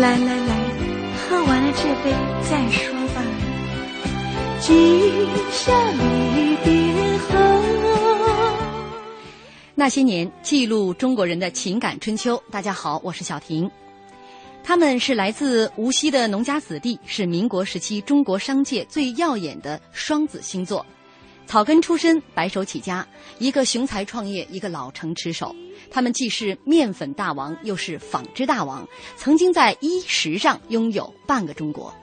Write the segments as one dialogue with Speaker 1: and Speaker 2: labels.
Speaker 1: 来来来，喝完了这杯再说吧。今宵离别后
Speaker 2: 那些年，记录中国人的情感春秋。大家好，我是小婷。他们是来自无锡的农家子弟，是民国时期中国商界最耀眼的双子星座。草根出身，白手起家，一个雄才创业，一个老成持守。他们既是面粉大王，又是纺织大王，曾经在衣食上拥有半个中国。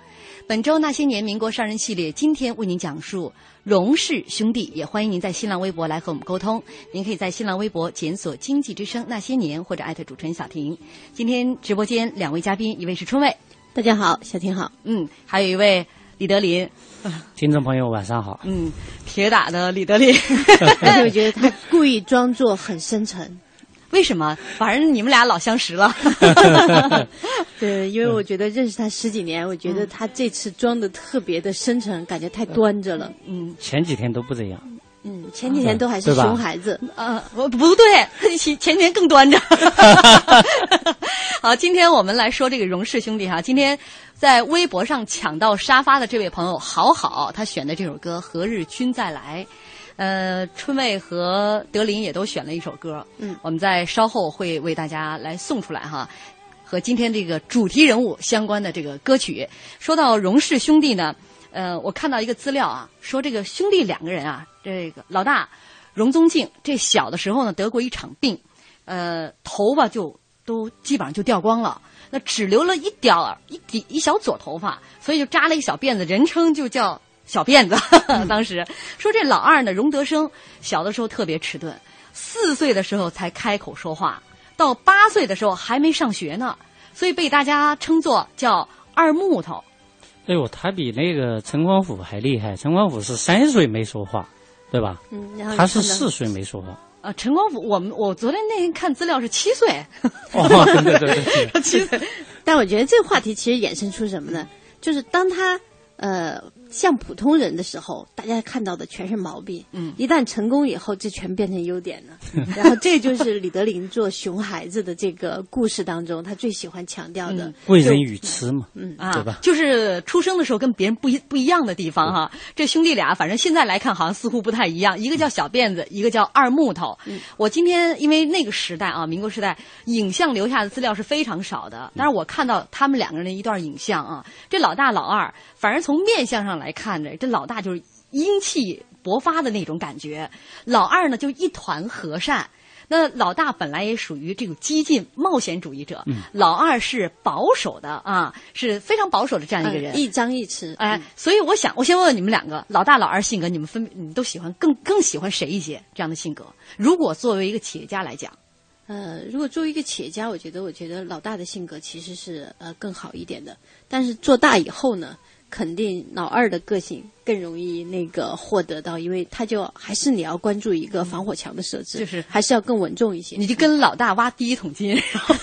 Speaker 2: 本周那些年民国商人系列，今天为您讲述荣氏兄弟。也欢迎您在新浪微博来和我们沟通。您可以在新浪微博检索“经济之声那些年”或者艾特主持人小婷。今天直播间两位嘉宾，一位是春卫，
Speaker 3: 大家好，小婷好。
Speaker 2: 嗯，还有一位李德林，
Speaker 4: 听众朋友晚上好。
Speaker 2: 嗯，铁打的李德林，
Speaker 3: 但 是我觉得他故意装作很深沉。
Speaker 2: 为什么？反正你们俩老相识了。
Speaker 3: 对，因为我觉得认识他十几年，我觉得他这次装的特别的深沉，感觉太端着了。
Speaker 4: 嗯，前几天都不这样。
Speaker 3: 嗯，前几天都还是熊孩子。
Speaker 2: 呃，不不对，前前天更端着。好，今天我们来说这个荣氏兄弟哈。今天在微博上抢到沙发的这位朋友，好好，他选的这首歌《何日君再来》。呃，春妹和德林也都选了一首歌，
Speaker 3: 嗯，
Speaker 2: 我们在稍后会为大家来送出来哈，和今天这个主题人物相关的这个歌曲。说到荣氏兄弟呢，呃，我看到一个资料啊，说这个兄弟两个人啊，这个老大荣宗敬，这小的时候呢得过一场病，呃，头发就都基本上就掉光了，那只留了一点儿一底一小撮头发，所以就扎了一小辫子，人称就叫。小辫子，当时说这老二呢，荣德生小的时候特别迟钝，四岁的时候才开口说话，到八岁的时候还没上学呢，所以被大家称作叫二木头。
Speaker 4: 哎呦，他比那个陈光甫还厉害，陈光甫是三岁没说话，对吧？
Speaker 3: 嗯，然后
Speaker 4: 他是四岁没说话。
Speaker 2: 啊，陈光甫，我们我昨天那天看资料是七岁。
Speaker 4: 哦，对对对，
Speaker 2: 七岁。
Speaker 3: 但我觉得这个话题其实衍生出什么呢？就是当他呃。像普通人的时候，大家看到的全是毛病。
Speaker 2: 嗯，
Speaker 3: 一旦成功以后，这全变成优点了。然后这就是李德林做熊孩子的这个故事当中，他最喜欢强调的
Speaker 4: 为人语痴嘛。
Speaker 3: 嗯
Speaker 2: 啊，
Speaker 4: 对吧？
Speaker 2: 就是出生的时候跟别人不一不一样的地方哈。这兄弟俩，反正现在来看好像似乎不太一样。一个叫小辫子，一个叫二木头。我今天因为那个时代啊，民国时代，影像留下的资料是非常少的。但是我看到他们两个人的一段影像啊，这老大老二，反正从面相上来看着，这老大就是英气勃发的那种感觉，老二呢就一团和善。那老大本来也属于这种激进冒险主义者，老二是保守的啊，是非常保守的这样一个人，
Speaker 3: 一张一弛。
Speaker 2: 哎，所以我想，我先问问你们两个，老大老二性格，你们分你们都喜欢更更喜欢谁一些这样的性格？如果作为一个企业家来讲，
Speaker 3: 呃，如果作为一个企业家，我觉得我觉得老大的性格其实是呃更好一点的，但是做大以后呢？肯定老二的个性更容易那个获得到，因为他就还是你要关注一个防火墙的设置，
Speaker 2: 就是
Speaker 3: 还是要更稳重一些。
Speaker 2: 你就跟老大挖第一桶金，然 后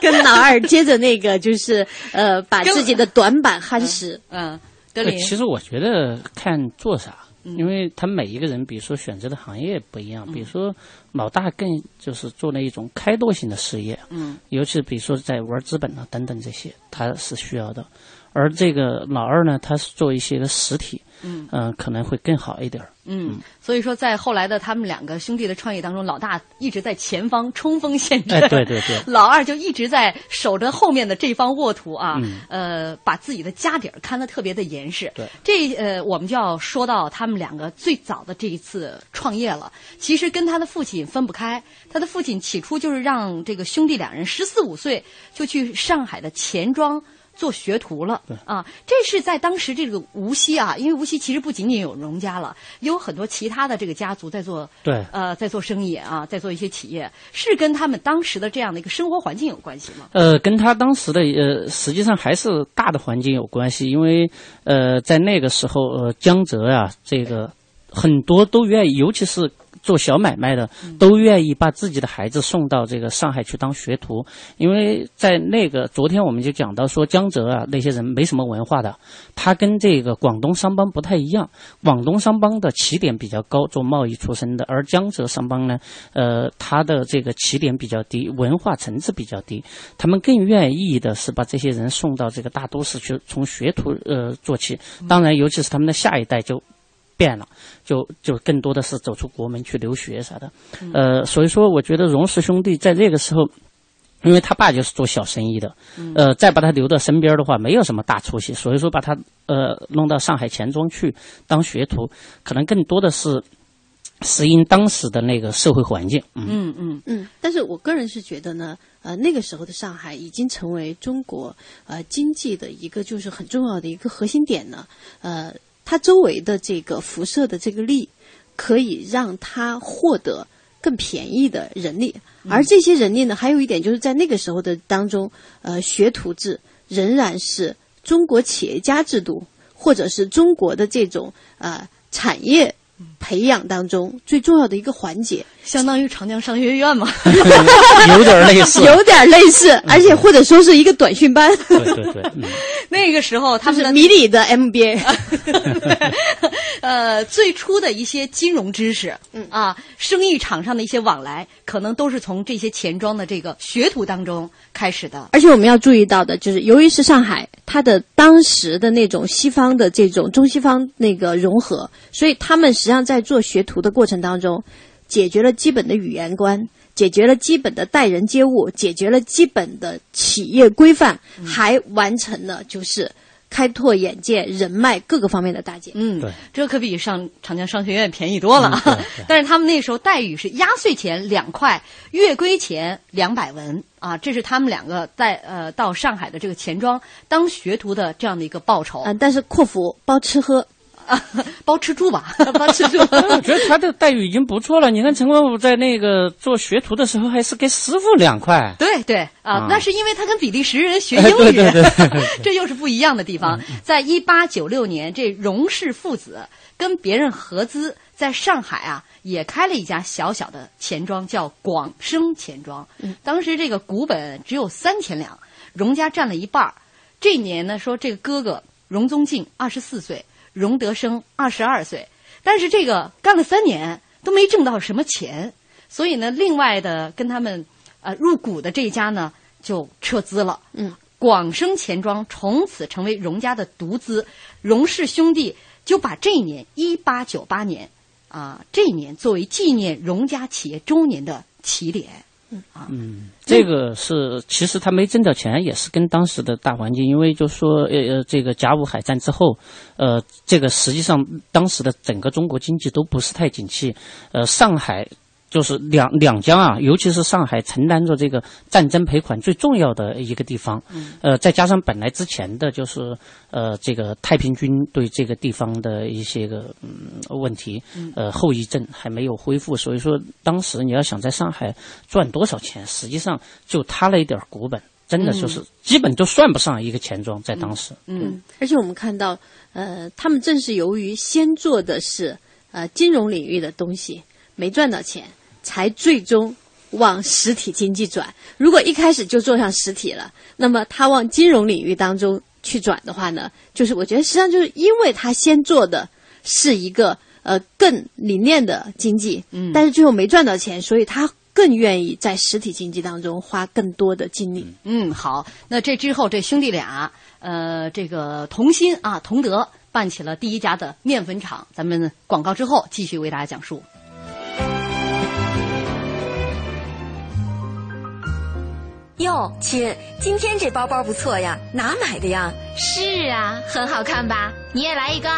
Speaker 3: 跟老二接着那个就是呃，把自己的短板夯实。
Speaker 2: 嗯，德林，
Speaker 4: 其实我觉得看做啥。因为他每一个人，比如说选择的行业不一样，比如说老大更就是做那一种开拓性的事业，
Speaker 2: 嗯，
Speaker 4: 尤其比如说在玩资本啊等等这些，他是需要的。而这个老二呢，他是做一些个实体，
Speaker 2: 嗯
Speaker 4: 嗯，可能会更好一点儿。
Speaker 2: 嗯，所以说在后来的他们两个兄弟的创业当中，老大一直在前方冲锋陷阵，
Speaker 4: 哎，对对对，
Speaker 2: 老二就一直在守着后面的这方沃土啊，
Speaker 4: 嗯
Speaker 2: 呃，把自己的家底儿看得特别的严实。
Speaker 4: 对，
Speaker 2: 这呃，我们就要说到他们两个最早的这一次创业了。其实跟他的父亲分不开，他的父亲起初就是让这个兄弟两人十四五岁就去上海的钱庄。做学徒了啊！这是在当时这个无锡啊，因为无锡其实不仅仅有荣家了，也有很多其他的这个家族在做
Speaker 4: 对
Speaker 2: 呃在做生意啊，在做一些企业，是跟他们当时的这样的一个生活环境有关系吗？
Speaker 4: 呃，跟他当时的呃，实际上还是大的环境有关系，因为呃，在那个时候呃，江浙啊，这个很多都愿意，尤其是。做小买卖的都愿意把自己的孩子送到这个上海去当学徒，因为在那个昨天我们就讲到说江浙啊那些人没什么文化的，他跟这个广东商帮不太一样。广东商帮的起点比较高，做贸易出身的，而江浙商帮呢，呃，他的这个起点比较低，文化层次比较低，他们更愿意的是把这些人送到这个大都市去，从学徒呃做起。当然，尤其是他们的下一代就。变了，就就更多的是走出国门去留学啥的，呃，所以说我觉得荣氏兄弟在那个时候，因为他爸就是做小生意的，呃，再把他留到身边的话，没有什么大出息，所以说把他呃弄到上海钱庄去当学徒，可能更多的是适应当时的那个社会环境。
Speaker 2: 嗯嗯
Speaker 3: 嗯，但是我个人是觉得呢，呃，那个时候的上海已经成为中国呃经济的一个就是很重要的一个核心点呢，呃。它周围的这个辐射的这个力，可以让它获得更便宜的人力，而这些人力呢，还有一点就是在那个时候的当中，呃，学徒制仍然是中国企业家制度或者是中国的这种呃产业。培养当中最重要的一个环节，
Speaker 2: 相当于长江商学院嘛，
Speaker 4: 有点类似，
Speaker 3: 有点类似，而且或者说是一个短训班。
Speaker 4: 对对对，
Speaker 2: 那个时候他们
Speaker 3: 迷你的 MBA，
Speaker 2: 呃，最初的一些金融知识，嗯啊，生意场上的一些往来，可能都是从这些钱庄的这个学徒当中开始的。
Speaker 3: 而且我们要注意到的就是，由于是上海，它的当时的那种西方的这种中西方那个融合，所以他们。实际上，在做学徒的过程当中，解决了基本的语言观，解决了基本的待人接物，解决了基本的企业规范，还完成了就是开拓眼界、人脉各个方面的大姐。
Speaker 2: 嗯，对，这可比上长江商学院便宜多了。但是他们那时候待遇是压岁钱两块，月归钱两百文啊，这是他们两个在呃到上海的这个钱庄当学徒的这样的一个报酬。
Speaker 3: 嗯，但是阔服包吃喝。
Speaker 2: 啊，包吃住吧，包吃住。
Speaker 4: 我觉得他的待遇已经不错了。你看陈光武在那个做学徒的时候，还是给师傅两块。
Speaker 2: 对对啊，那是因为他跟比利时人学英语，
Speaker 4: 对对对，
Speaker 2: 这又是不一样的地方。在一八九六年，这荣氏父子跟别人合资，在上海啊，也开了一家小小的钱庄，叫广生钱庄。当时这个股本只有三千两，荣家占了一半儿。这年呢，说这个哥哥荣宗敬二十四岁。荣德生二十二岁，但是这个干了三年都没挣到什么钱，所以呢，另外的跟他们呃入股的这一家呢就撤资了。
Speaker 3: 嗯，
Speaker 2: 广生钱庄从此成为荣家的独资，荣氏兄弟就把这一年一八九八年啊这一年作为纪念荣家企业周年的起点。
Speaker 3: 嗯
Speaker 4: 这个是其实他没挣到钱，也是跟当时的大环境，因为就说呃呃，这个甲午海战之后，呃，这个实际上当时的整个中国经济都不是太景气，呃，上海。就是两两江啊，尤其是上海承担着这个战争赔款最重要的一个地方，呃，再加上本来之前的就是呃这个太平军对这个地方的一些个嗯问题，呃后遗症还没有恢复，所以说当时你要想在上海赚多少钱，实际上就他那一点股本真的就是基本都算不上一个钱庄，在当时。
Speaker 3: 嗯，而且我们看到，呃，他们正是由于先做的是呃金融领域的东西，没赚到钱，才最终往实体经济转。如果一开始就做上实体了，那么他往金融领域当中去转的话呢，就是我觉得实际上就是因为他先做的是一个呃更理念的经济，嗯，但是最后没赚到钱，所以他更愿意在实体经济当中花更多的精力。
Speaker 2: 嗯，好，那这之后这兄弟俩，呃，这个同心啊，同德办起了第一家的面粉厂。咱们广告之后继续为大家讲述。
Speaker 5: 哟，亲，今天这包包不错呀，哪买的呀？
Speaker 6: 是啊，很好看吧？你也来一个，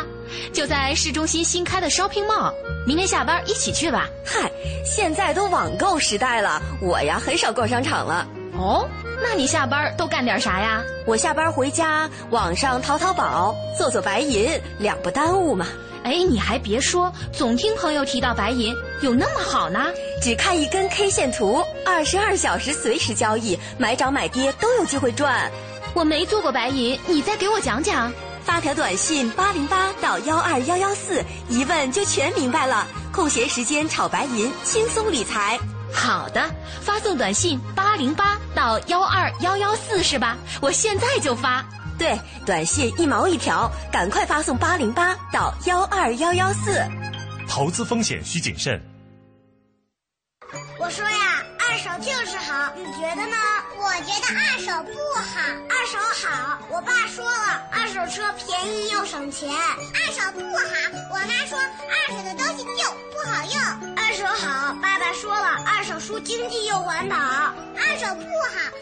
Speaker 6: 就在市中心新开的 shopping mall，明天下班一起去吧。
Speaker 5: 嗨，现在都网购时代了，我呀很少逛商场了。
Speaker 6: 哦，那你下班都干点啥呀？
Speaker 5: 我下班回家，网上淘淘宝，做做白银，两不耽误嘛。
Speaker 6: 哎，你还别说，总听朋友提到白银有那么好呢。
Speaker 5: 只看一根 K 线图，二十二小时随时交易，买涨买跌都有机会赚。
Speaker 6: 我没做过白银，你再给我讲讲。
Speaker 5: 发条短信八零八到幺二幺幺四，一问就全明白了。空闲时间炒白银，轻松理财。
Speaker 6: 好的，发送短信八零八到幺二幺幺四是吧？我现在就发。
Speaker 5: 对，短信一毛一条，赶快发送八零八到幺二幺幺四。
Speaker 7: 投资风险需谨慎。
Speaker 8: 我说呀，二手就是好，你觉得呢？我觉得二手不好，二手好。我爸说了，二手车便宜又省钱。二手不好，我妈说二手的东西旧不好用。二手好，爸爸说了，二手书经济又环保。二手不好，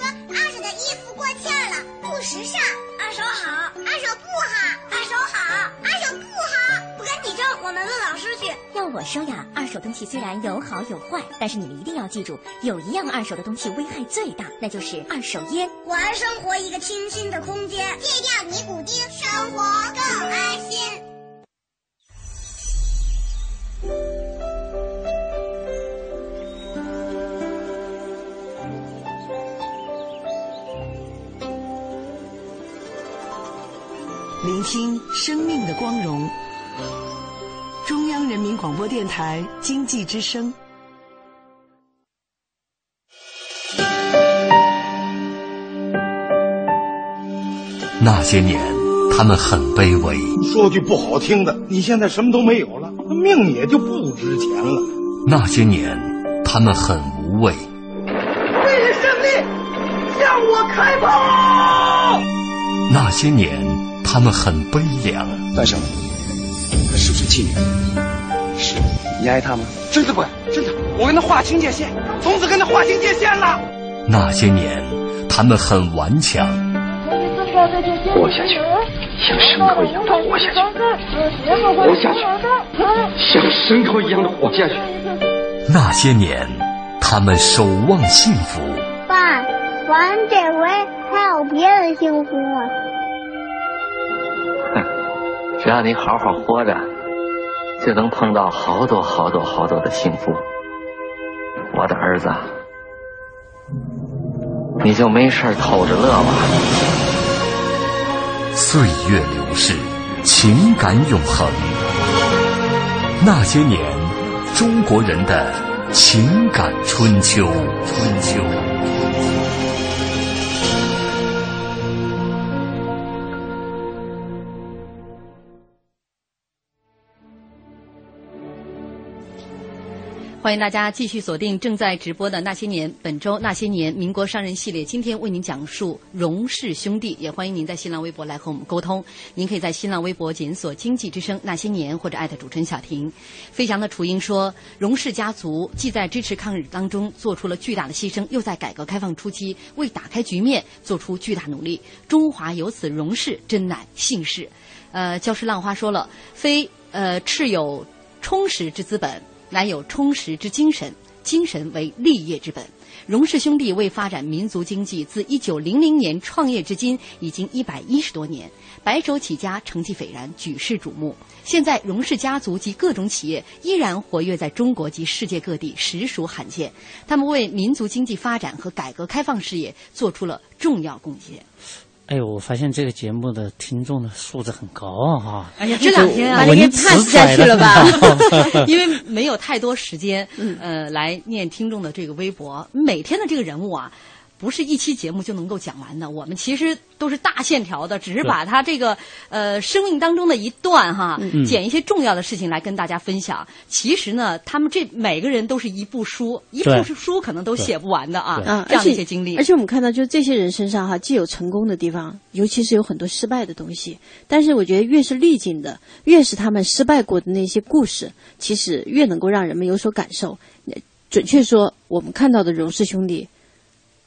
Speaker 8: 说二手的衣服过气儿了，不时尚。二手好，二手不好，二手好，二手不好。不跟你争，我们问老师去。
Speaker 9: 要我说呀，二手东西虽然有好有坏，但是你们一定要记住，有一样二手的东西危害最大，那就是二手烟。
Speaker 8: 还生活一个清新的空间，戒掉尼古丁，生活更安心。
Speaker 10: 聆听生命的光荣。中央人民广播电台经济之声。
Speaker 1: 那些年，他们很卑微。
Speaker 11: 说句不好听的，你现在什么都没有了，命也就不值钱了。
Speaker 1: 那些年，他们很无畏。
Speaker 12: 为了胜利，向我开炮！
Speaker 1: 那些年，他们很悲凉。
Speaker 13: 段小，她是不是妓女？是。你爱她吗？
Speaker 12: 真的不爱，真的。我跟她划清界限，从此跟她划清界限了。
Speaker 1: 那些年，他们很顽强。
Speaker 13: 活下去，像牲口一样的活下去，活下去，像牲口一样的活下去。
Speaker 1: 那些年，他们守望幸福。
Speaker 8: 爸，咱这回还有别的幸福吗？
Speaker 14: 哼，只要你好好活着，就能碰到好多好多好多的幸福。我的儿子，你就没事偷着乐吧。
Speaker 1: 岁月流逝，情感永恒。那些年，中国人的情感春秋。春秋。
Speaker 2: 欢迎大家继续锁定正在直播的《那些年》，本周《那些年》民国商人系列，今天为您讲述荣氏兄弟。也欢迎您在新浪微博来和我们沟通。您可以在新浪微博检索“经济之声那些年”或者艾特主持人小婷。飞翔的雏鹰说，荣氏家族既在支持抗日当中做出了巨大的牺牲，又在改革开放初期为打开局面做出巨大努力。中华有此荣氏，真乃幸事。呃，礁石浪花说了，非呃持有充实之资本。乃有充实之精神，精神为立业之本。荣氏兄弟为发展民族经济，自一九零零年创业至今，已经一百一十多年，白手起家，成绩斐然，举世瞩目。现在，荣氏家族及各种企业依然活跃在中国及世界各地，实属罕见。他们为民族经济发展和改革开放事业做出了重要贡献。
Speaker 4: 哎呦，我发现这个节目的听众的素质很高啊！
Speaker 2: 哎呀，这两天啊，
Speaker 4: 应
Speaker 3: 该 pass 下去了吧？
Speaker 2: 因为没有太多时间，呃，来念听众的这个微博。每天的这个人物啊。不是一期节目就能够讲完的，我们其实都是大线条的，只是把他这个呃生命当中的一段哈，捡一些重要的事情来跟大家分享。其实呢，他们这每个人都是一部书，一部书可能都写不完的啊，这样的一些经历。
Speaker 3: 而且我们看到，就是这些人身上哈，既有成功的地方，尤其是有很多失败的东西。但是我觉得，越是历尽的，越是他们失败过的那些故事，其实越能够让人们有所感受。准确说，我们看到的荣氏兄弟。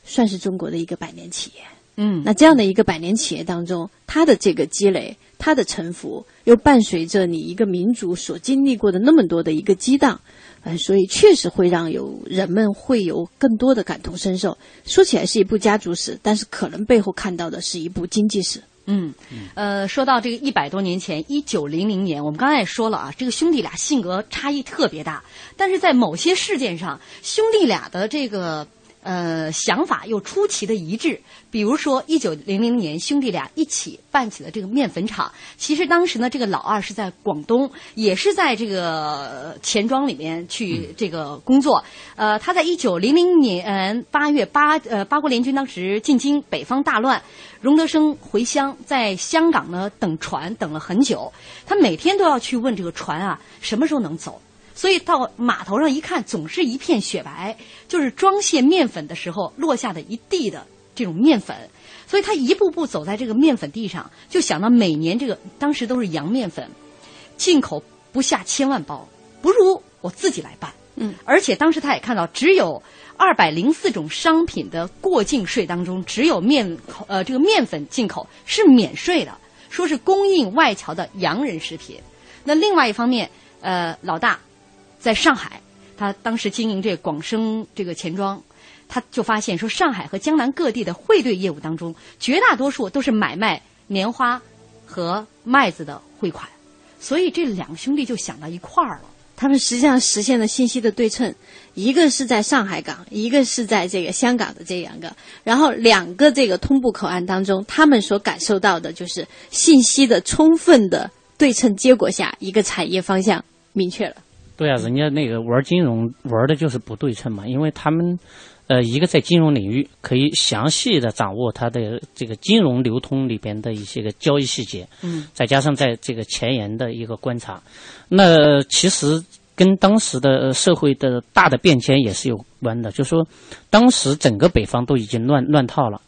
Speaker 3: 算是中国的一个百年企业，
Speaker 2: 嗯，
Speaker 3: 那这样的一个百年企业当中，它的这个积累，它的沉浮，又伴随着你一个民族所经历过的那么多的一个激荡，嗯，所以确实会让有人们会有更多的感同身受。说起来是一部家族史，但是可能背后看到的是一部经济史。
Speaker 2: 嗯，呃，说到这个一百多年前，一九零零年，我们刚才也说了啊，这个兄弟俩性格差异特别大，但是在某些事件上，兄弟俩的这个。呃，想法又出奇的一致。比如说，一九零零年，兄弟俩一起办起了这个面粉厂。其实当时呢，这个老二是在广东，也是在这个钱庄里面去这个工作。呃，他在一九零零年八月八呃八国联军当时进京，北方大乱，荣德生回乡，在香港呢等船等了很久。他每天都要去问这个船啊，什么时候能走。所以到码头上一看，总是一片雪白，就是装卸面粉的时候落下的一地的这种面粉。所以他一步步走在这个面粉地上，就想到每年这个当时都是洋面粉，进口不下千万包，不如我自己来办。
Speaker 3: 嗯，
Speaker 2: 而且当时他也看到，只有二百零四种商品的过境税当中，只有面口呃这个面粉进口是免税的，说是供应外侨的洋人食品。那另外一方面，呃，老大。在上海，他当时经营这广生这个钱庄，他就发现说，上海和江南各地的汇兑业务当中，绝大多数都是买卖棉花和麦子的汇款，所以这两兄弟就想到一块儿了。
Speaker 3: 他们实际上实现了信息的对称，一个是在上海港，一个是在这个香港的这两个，然后两个这个通埠口岸当中，他们所感受到的就是信息的充分的对称结果下，一个产业方向明确了。
Speaker 4: 对啊，人家那个玩金融玩的就是不对称嘛，因为他们，呃，一个在金融领域可以详细的掌握它的这个金融流通里边的一些个交易细节，
Speaker 2: 嗯，
Speaker 4: 再加上在这个前沿的一个观察，那其实跟当时的社会的大的变迁也是有关的，就说当时整个北方都已经乱乱套了，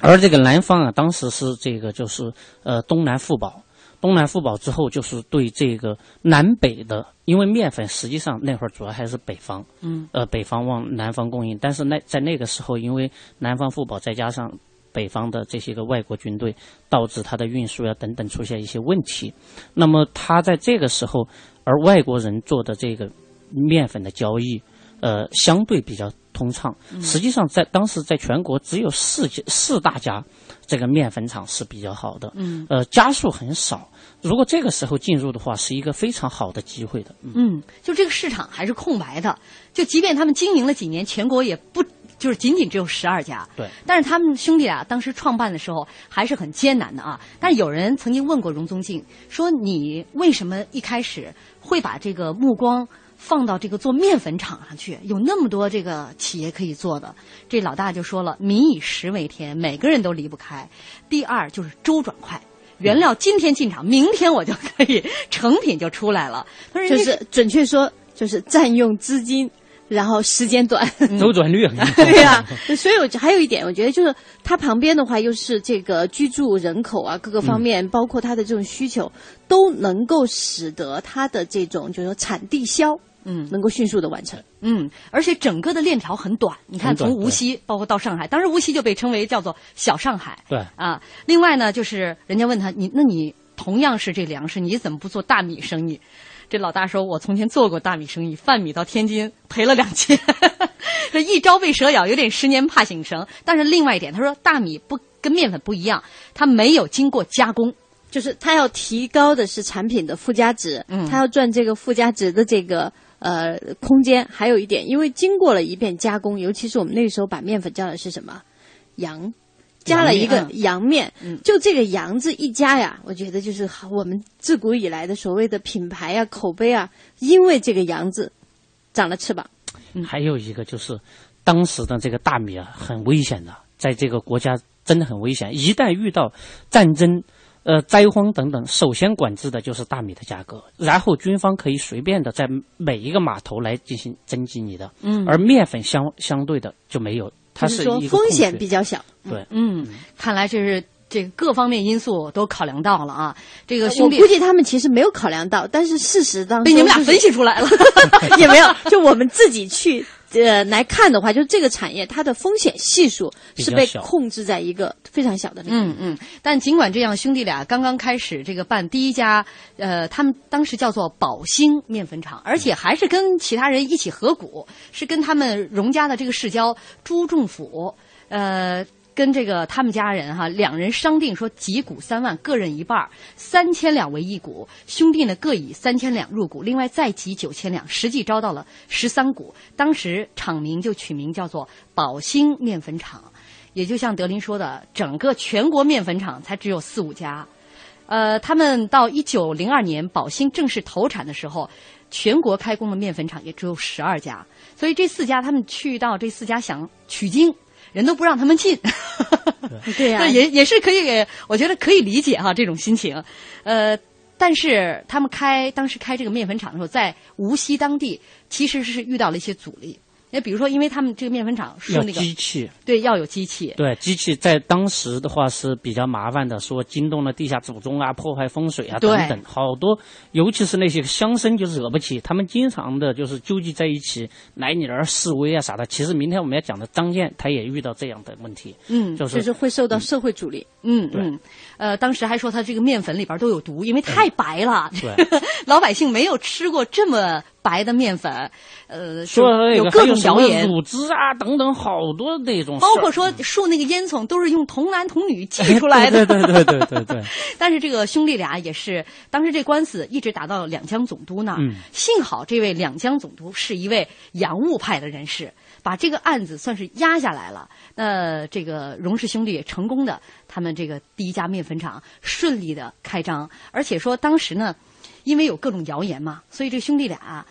Speaker 4: 而这个南方啊，当时是这个就是呃东南富保。东南互保之后，就是对这个南北的，因为面粉实际上那会儿主要还是北方，
Speaker 2: 嗯，
Speaker 4: 呃，北方往南方供应，但是那在那个时候，因为南方互保再加上北方的这些个外国军队，导致它的运输呀等等出现一些问题。那么他在这个时候，而外国人做的这个面粉的交易，呃，相对比较通畅。实际上，在当时在全国只有四家四大家。这个面粉厂是比较好的，
Speaker 2: 嗯，
Speaker 4: 呃，家数很少。如果这个时候进入的话，是一个非常好的机会的。
Speaker 2: 嗯，就这个市场还是空白的，就即便他们经营了几年，全国也不就是仅仅只有十二家。
Speaker 4: 对，
Speaker 2: 但是他们兄弟俩当时创办的时候还是很艰难的啊。但是有人曾经问过荣宗敬，说你为什么一开始会把这个目光？放到这个做面粉厂上去，有那么多这个企业可以做的。这老大就说了：“民以食为天，每个人都离不开。”第二就是周转快，原料今天进场，明天我就可以成品就出来了。他说：“
Speaker 3: 就是准确说，就是占用资金，然后时间短，
Speaker 4: 周转率很高。”
Speaker 3: 对呀，所以我还有一点，我觉得就是它旁边的话，又是这个居住人口啊，各个方面，包括它的这种需求，都能够使得它的这种就是说产地销。
Speaker 2: 嗯，
Speaker 3: 能够迅速的完成。
Speaker 2: 嗯，而且整个的链条很短。你看，从无锡包括到上海，当时无锡就被称为叫做小上海。
Speaker 4: 对
Speaker 2: 啊，另外呢，就是人家问他，你那你同样是这粮食，你怎么不做大米生意？这老大说：“我从前做过大米生意，贩米到天津赔了两千，这一朝被蛇咬，有点十年怕井绳。但是另外一点，他说大米不跟面粉不一样，它没有经过加工。”
Speaker 3: 就是他要提高的是产品的附加值，嗯，他要赚这个附加值的这个呃空间。还有一点，因为经过了一遍加工，尤其是我们那个时候把面粉叫的是什么羊，加了一个羊面，嗯，就这个羊字一加呀，我觉得就是我们自古以来的所谓的品牌啊、口碑啊，因为这个羊字长了翅膀。
Speaker 4: 还有一个就是当时的这个大米啊，很危险的，在这个国家真的很危险，一旦遇到战争。呃，灾荒等等，首先管制的就是大米的价格，然后军方可以随便的在每一个码头来进行征集你的，嗯，而面粉相相对的就没有，它
Speaker 3: 是
Speaker 4: 一个
Speaker 3: 风险比较小，
Speaker 4: 对，
Speaker 2: 嗯，看来这是这个各方面因素都考量到了啊。这个兄弟，
Speaker 3: 我估计他们其实没有考量到，但是事实当中
Speaker 2: 被你们俩分析出来了，
Speaker 3: 也没有，就我们自己去。呃，来看的话，就是这个产业它的风险系数是被控制在一个非常小的领域。
Speaker 2: 嗯嗯。但尽管这样，兄弟俩刚刚开始这个办第一家，呃，他们当时叫做宝兴面粉厂，而且还是跟其他人一起合股，是跟他们荣家的这个世交朱仲甫，呃。跟这个他们家人哈，两人商定说，集股三万，各任一半三千两为一股，兄弟呢各以三千两入股，另外再集九千两，实际招到了十三股。当时厂名就取名叫做宝兴面粉厂，也就像德林说的，整个全国面粉厂才只有四五家。呃，他们到一九零二年宝兴正式投产的时候，全国开工的面粉厂也只有十二家，所以这四家他们去到这四家想取经。人都不让他们进，
Speaker 3: 对。呀，
Speaker 2: 也也是可以，我觉得可以理解哈这种心情，呃，但是他们开当时开这个面粉厂的时候，在无锡当地其实是遇到了一些阻力。那比如说，因为他们这个面粉厂是那个
Speaker 4: 机器，
Speaker 2: 对，要有机器。
Speaker 4: 对，机器在当时的话是比较麻烦的，说惊动了地下祖宗啊，破坏风水啊等等，好多，尤其是那些乡绅就是惹不起，他们经常的就是纠集在一起来你那儿示威啊啥的。其实明天我们要讲的张健，他也遇到这样的问题，
Speaker 2: 嗯，
Speaker 4: 就是
Speaker 3: 就是会受到社会阻力，
Speaker 2: 嗯嗯，呃，当时还说他这个面粉里边都有毒，因为太白了，
Speaker 4: 对，
Speaker 2: 老百姓没有吃过这么。白的面粉，呃，
Speaker 4: 说
Speaker 2: 有各种谣言，
Speaker 4: 乳汁啊等等，好多那种，
Speaker 2: 包括说树那个烟囱都是用童男童女 砌出来的，
Speaker 4: 对对对对对对。
Speaker 2: 但是这个兄弟俩也是，当时这官司一直打到两江总督那儿，幸好这位两江总督是一位洋务派的人士，把这个案子算是压下来了。那这个荣氏兄弟也成功的，他们这个第一家面粉厂顺利的开张，而且说当时呢，因为有各种谣言嘛，所以这兄弟俩。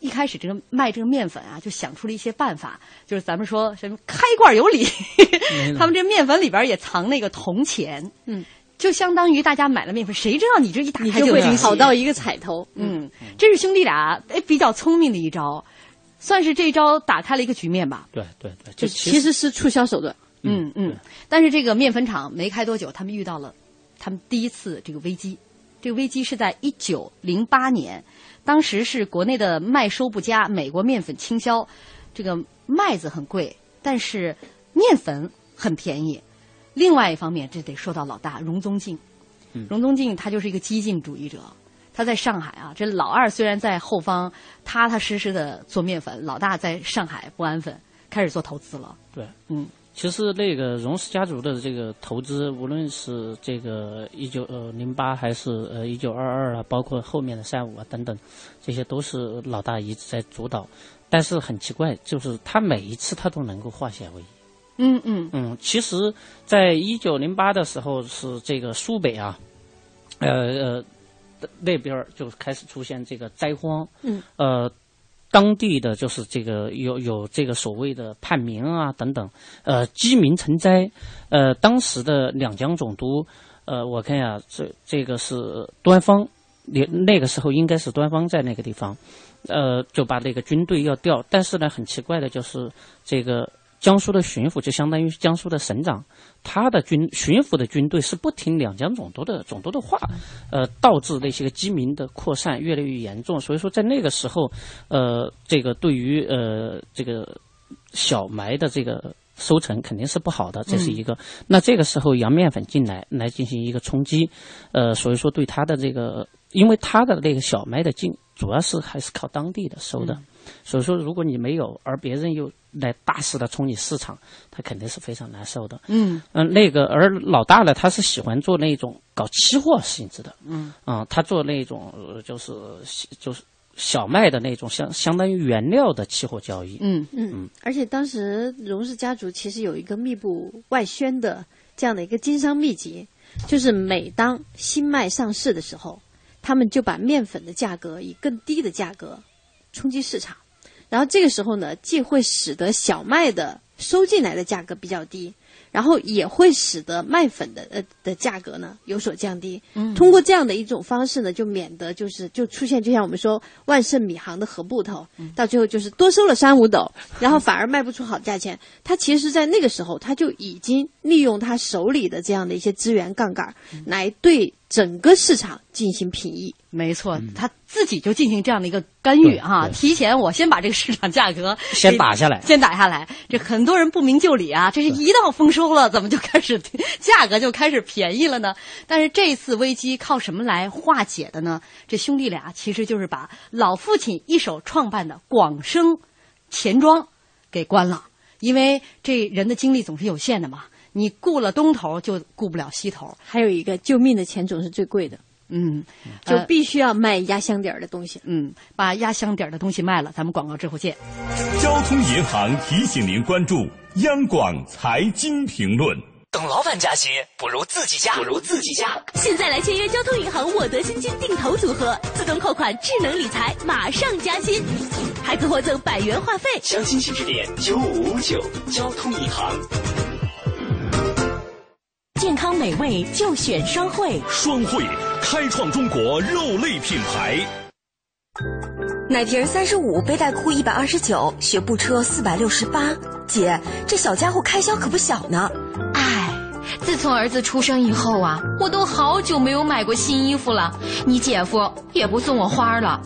Speaker 2: 一开始这个卖这个面粉啊，就想出了一些办法，就是咱们说什么开罐有理，他们这面粉里边也藏那个铜钱，嗯，就相当于大家买了面粉，谁知道你这一打开就
Speaker 3: 会好到一个彩头，
Speaker 2: 嗯，这是兄弟俩哎比较聪明的一招，算是这招打开了一个局面吧。
Speaker 4: 对对对，
Speaker 3: 就其实是促销手段，
Speaker 2: 嗯嗯。但是这个面粉厂没开多久，他们遇到了他们第一次这个危机，这个危机是在一九零八年。当时是国内的麦收不佳，美国面粉倾销，这个麦子很贵，但是面粉很便宜。另外一方面，这得说到老大荣宗敬，荣宗敬他就是一个激进主义者，他在上海啊，这老二虽然在后方踏踏实实的做面粉，老大在上海不安分，开始做投资了。
Speaker 4: 对，
Speaker 2: 嗯。
Speaker 4: 其实那个荣氏家族的这个投资，无论是这个一九呃零八还是呃一九二二啊，包括后面的三五啊等等，这些都是老大一直在主导。但是很奇怪，就是他每一次他都能够化险为夷。
Speaker 2: 嗯嗯
Speaker 4: 嗯。其实，在一九零八的时候，是这个苏北啊，呃呃那边就开始出现这个灾荒。
Speaker 2: 嗯。
Speaker 4: 呃。当地的就是这个有有这个所谓的叛民啊等等，呃，饥民成灾，呃，当时的两江总督，呃，我看呀，这这个是端方，那那个时候应该是端方在那个地方，呃，就把那个军队要调，但是呢，很奇怪的就是这个。江苏的巡抚就相当于江苏的省长，他的军巡抚的军队是不听两江总督的总督的话，呃，导致那些个饥民的扩散越来越严重。所以说，在那个时候，呃，这个对于呃这个小麦的这个收成肯定是不好的，这是一个。那这个时候洋面粉进来来进行一个冲击，呃，所以说对他的这个，因为他的那个小麦的进主要是还是靠当地的收的。
Speaker 2: 嗯
Speaker 4: 所以说，如果你没有，而别人又来大肆的冲击市场，他肯定是非常难受的。
Speaker 2: 嗯
Speaker 4: 嗯，那个而老大呢，他是喜欢做那种搞期货性质的。
Speaker 2: 嗯
Speaker 4: 啊、他做那种呃就是就是小麦的那种相相当于原料的期货交易。
Speaker 2: 嗯
Speaker 3: 嗯嗯，而且当时荣氏家族其实有一个密不外宣的这样的一个经商秘籍，就是每当新麦上市的时候，他们就把面粉的价格以更低的价格冲击市场，然后这个时候呢，既会使得小麦的收进来的价格比较低，然后也会使得麦粉的呃的价格呢有所降低。
Speaker 2: 嗯
Speaker 3: 通过这样的一种方式呢，就免得就是就出现就像我们说万盛米行的何布头，到最后就是多收了三五斗，然后反而卖不出好价钱。他其实，在那个时候，他就已经利用他手里的这样的一些资源杠杆，来对整个市场进行评议。
Speaker 2: 没错，他自己就进行这样的一个干预哈，提前我先把这个市场价格
Speaker 4: 先打下来
Speaker 2: 先打下来。这很多人不明就里啊，这是一到丰收了，怎么就开始 价格就开始便宜了呢？但是这次危机靠什么来化解的呢？这兄弟俩其实就是把老父亲一手创办的广生钱庄给关了，因为这人的精力总是有限的嘛，你顾了东头就顾不了西头。
Speaker 3: 还有一个救命的钱总是最贵的。
Speaker 2: 嗯，
Speaker 3: 就必须要卖压箱底儿的东西。
Speaker 2: 嗯，把压箱底儿的东西卖了，咱们广告之后见。
Speaker 7: 交通银行提醒您关注央广财经评论。
Speaker 15: 等老板加薪，不如自己加，不如自己加。
Speaker 1: 现在来签约交通银行我得薪金定投组合，自动扣款，智能理财，马上加薪，还可获赠百元话费。
Speaker 15: 详情请致电九五五九交通银行。
Speaker 1: 健康美味就选双汇，
Speaker 7: 双汇开创中国肉类品牌。
Speaker 5: 奶瓶三十五，背带裤一百二十九，学步车四百六十八。姐，这小家伙开销可不小呢。
Speaker 6: 唉，自从儿子出生以后啊，我都好久没有买过新衣服了。你姐夫也不送我花了。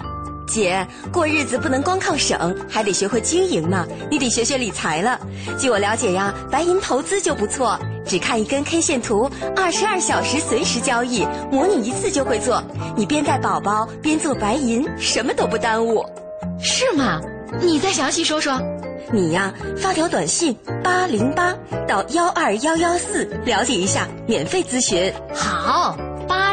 Speaker 5: 姐，过日子不能光靠省，还得学会经营呢。你得学学理财了。据我了解呀，白银投资就不错，只看一根 K 线图，二十二小时随时交易，模拟一次就会做。你边带宝宝边做白银，什么都不耽误。
Speaker 6: 是吗？你再详细说说。
Speaker 5: 你呀，发条短信八零八到幺二幺幺四了解一下，免费咨询。
Speaker 6: 好。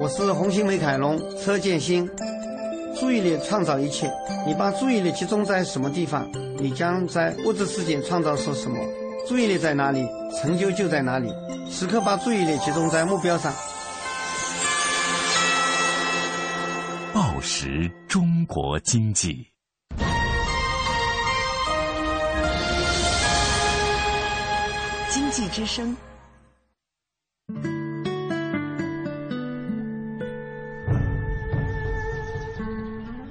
Speaker 16: 我是红星美凯龙车建新。注意力创造一切，你把注意力集中在什么地方，你将在物质世界创造出什么。注意力在哪里，成就就在哪里。时刻把注意力集中在目标上。
Speaker 17: 报时中国经济。
Speaker 10: 经济之声。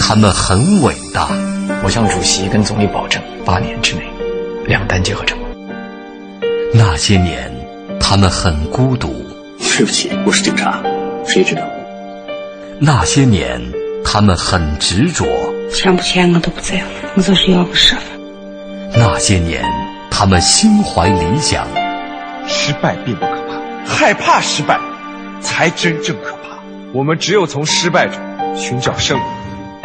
Speaker 17: 他们很伟大。
Speaker 18: 我向主席跟总理保证，八年之内两弹结合成功。
Speaker 17: 那些年，他们很孤独。
Speaker 13: 对不起，我是警察，谁知道？
Speaker 17: 那些年，他们很执着。
Speaker 19: 钱不钱我都不在乎，我就是要个身份。
Speaker 17: 那些年，他们心怀理想。
Speaker 20: 失败并不可怕，害怕失败才真正可怕。我们只有从失败中寻找胜利，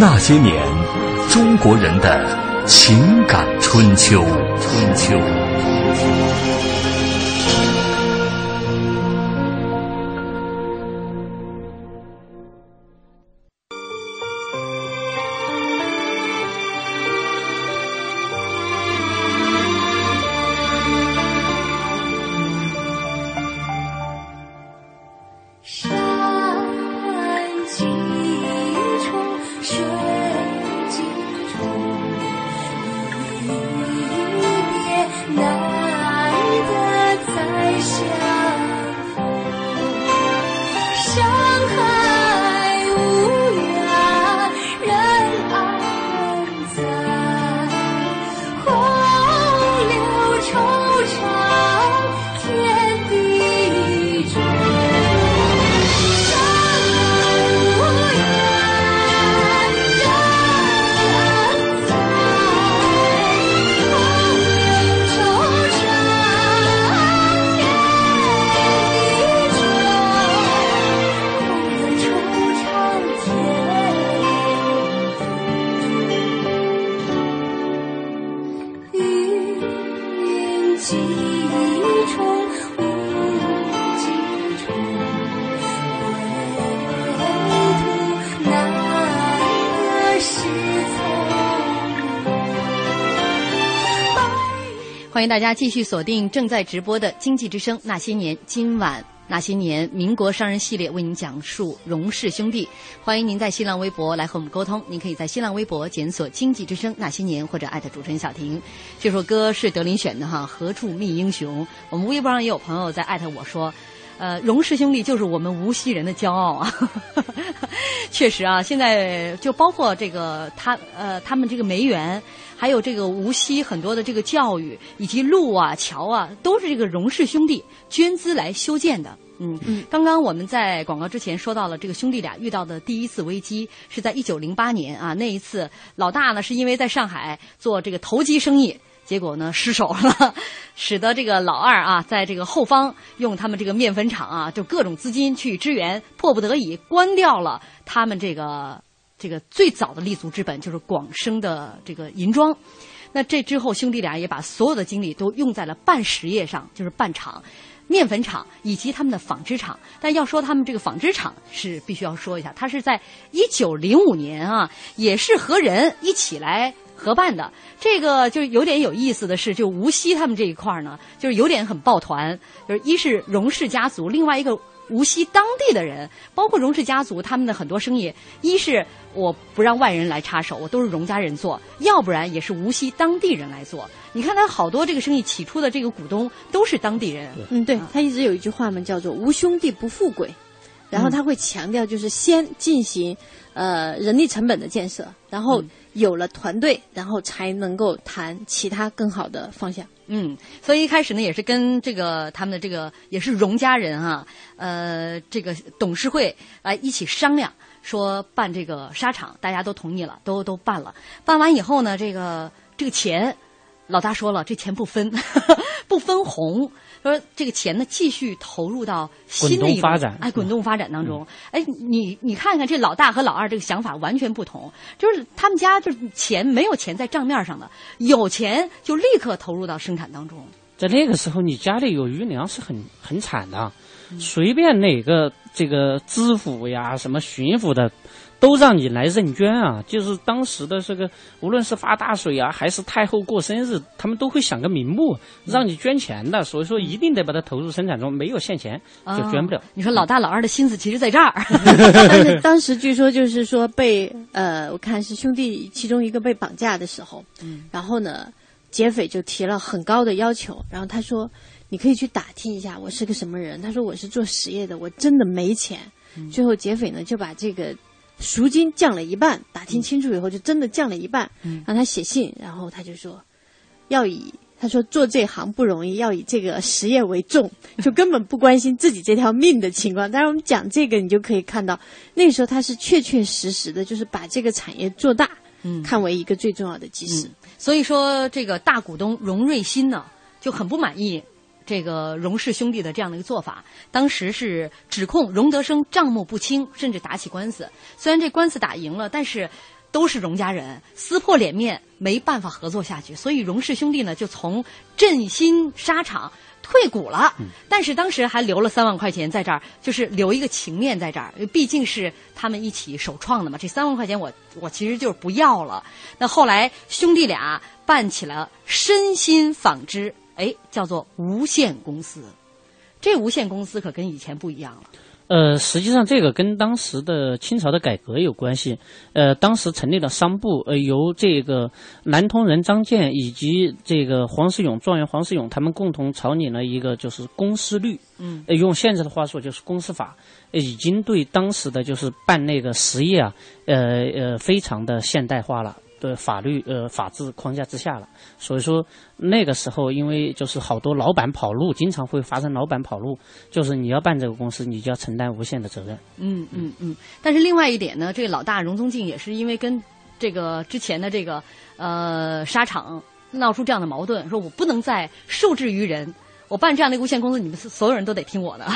Speaker 1: 那些年，中国人的情感春秋。春秋。
Speaker 2: 欢迎大家继续锁定正在直播的《经济之声那些年》，今晚那些年民国商人系列为您讲述荣氏兄弟。欢迎您在新浪微博来和我们沟通，您可以在新浪微博检索“经济之声那些年”或者艾特主持人小婷。这首歌是德林选的哈，《何处觅英雄》。我们微博上也有朋友在艾特我说。呃，荣氏兄弟就是我们无锡人的骄傲啊！确实啊，现在就包括这个他呃，他们这个梅园，还有这个无锡很多的这个教育以及路啊、桥啊，都是这个荣氏兄弟捐资来修建的。嗯嗯。刚刚我们在广告之前说到了，这个兄弟俩遇到的第一次危机是在一九零八年啊，那一次老大呢是因为在上海做这个投机生意。结果呢失手了，使得这个老二啊，在这个后方用他们这个面粉厂啊，就各种资金去支援，迫不得已关掉了他们这个这个最早的立足之本，就是广生的这个银庄。那这之后，兄弟俩也把所有的精力都用在了办实业上，就是办厂、面粉厂以及他们的纺织厂。但要说他们这个纺织厂，是必须要说一下，他是在一九零五年啊，也是和人一起来。合办的。这个就有点有意思的是，就无锡他们这一块儿呢，就是有点很抱团，就是一是荣氏家族，另外一个无锡当地的人，包括荣氏家族他们的很多生意，一是我不让外人来插手，我都是荣家人做，要不然也是无锡当地人来做。你看他好多这个生意起初的这个股东都是当地人。
Speaker 3: 嗯，对他一直有一句话嘛，叫做“无兄弟不富贵”，然后他会强调就是先进行呃人力成本的建设，然后。有了团队，然后才能够谈其他更好的方向。
Speaker 2: 嗯，所以一开始呢，也是跟这个他们的这个也是荣家人啊，呃，这个董事会啊一起商量，说办这个沙场，大家都同意了，都都办了。办完以后呢，这个这个钱，老大说了，这钱不分，不分红。说这个钱呢，继续投入到新的一
Speaker 4: 发展，
Speaker 2: 哎，滚动发展当中。哎，你你看看这老大和老二这个想法完全不同，就是他们家就是钱没有钱在账面上的，有钱就立刻投入到生产当中。
Speaker 4: 在那个时候，你家里有余粮是很很惨的，随便哪个这个知府呀、什么巡抚的。都让你来认捐啊！就是当时的这个，无论是发大水啊，还是太后过生日，他们都会想个名目让你捐钱的。所以说，一定得把它投入生产中，没有现钱就捐不了。
Speaker 2: 你说老大老二的心思其实在这儿。
Speaker 3: 但是 当时据说就是说被呃，我看是兄弟其中一个被绑架的时候，嗯，然后呢，劫匪就提了很高的要求，然后他说：“你可以去打听一下我是个什么人。”他说：“我是做实业的，我真的没钱。”最后劫匪呢就把这个。赎金降了一半，打听清楚以后就真的降了一半，让他写信，然后他就说，要以他说做这行不容易，要以这个实业为重，就根本不关心自己这条命的情况。但是我们讲这个，你就可以看到，那时候他是确确实实的，就是把这个产业做大，
Speaker 2: 嗯，
Speaker 3: 看为一个最重要的基石。
Speaker 2: 所以说，这个大股东荣瑞新呢就很不满意这个荣氏兄弟的这样的一个做法，当时是指控荣德生账目不清，甚至打起官司。虽然这官司打赢了，但是。都是荣家人，撕破脸面，没办法合作下去，所以荣氏兄弟呢就从振兴沙场退股了。但是当时还留了三万块钱在这儿，就是留一个情面在这儿，毕竟是他们一起首创的嘛。这三万块钱我我其实就是不要了。那后来兄弟俩办起了身心纺织，哎，叫做无限公司。这无限公司可跟以前不一样了。
Speaker 4: 呃，实际上这个跟当时的清朝的改革有关系。呃，当时成立的商部，呃，由这个南通人张建以及这个黄世勇状元黄世勇他们共同草拟了一个就是公司律。
Speaker 2: 嗯，
Speaker 4: 用现在的话说就是公司法，已经对当时的就是办那个实业啊，呃呃，非常的现代化了。的法律呃法治框架之下了，所以说那个时候因为就是好多老板跑路，经常会发生老板跑路，就是你要办这个公司，你就要承担无限的责任。
Speaker 2: 嗯嗯嗯。但是另外一点呢，这个老大荣宗敬也是因为跟这个之前的这个呃沙场闹出这样的矛盾，说我不能再受制于人。我办这样的一个无限公司，你们所有人都得听我的，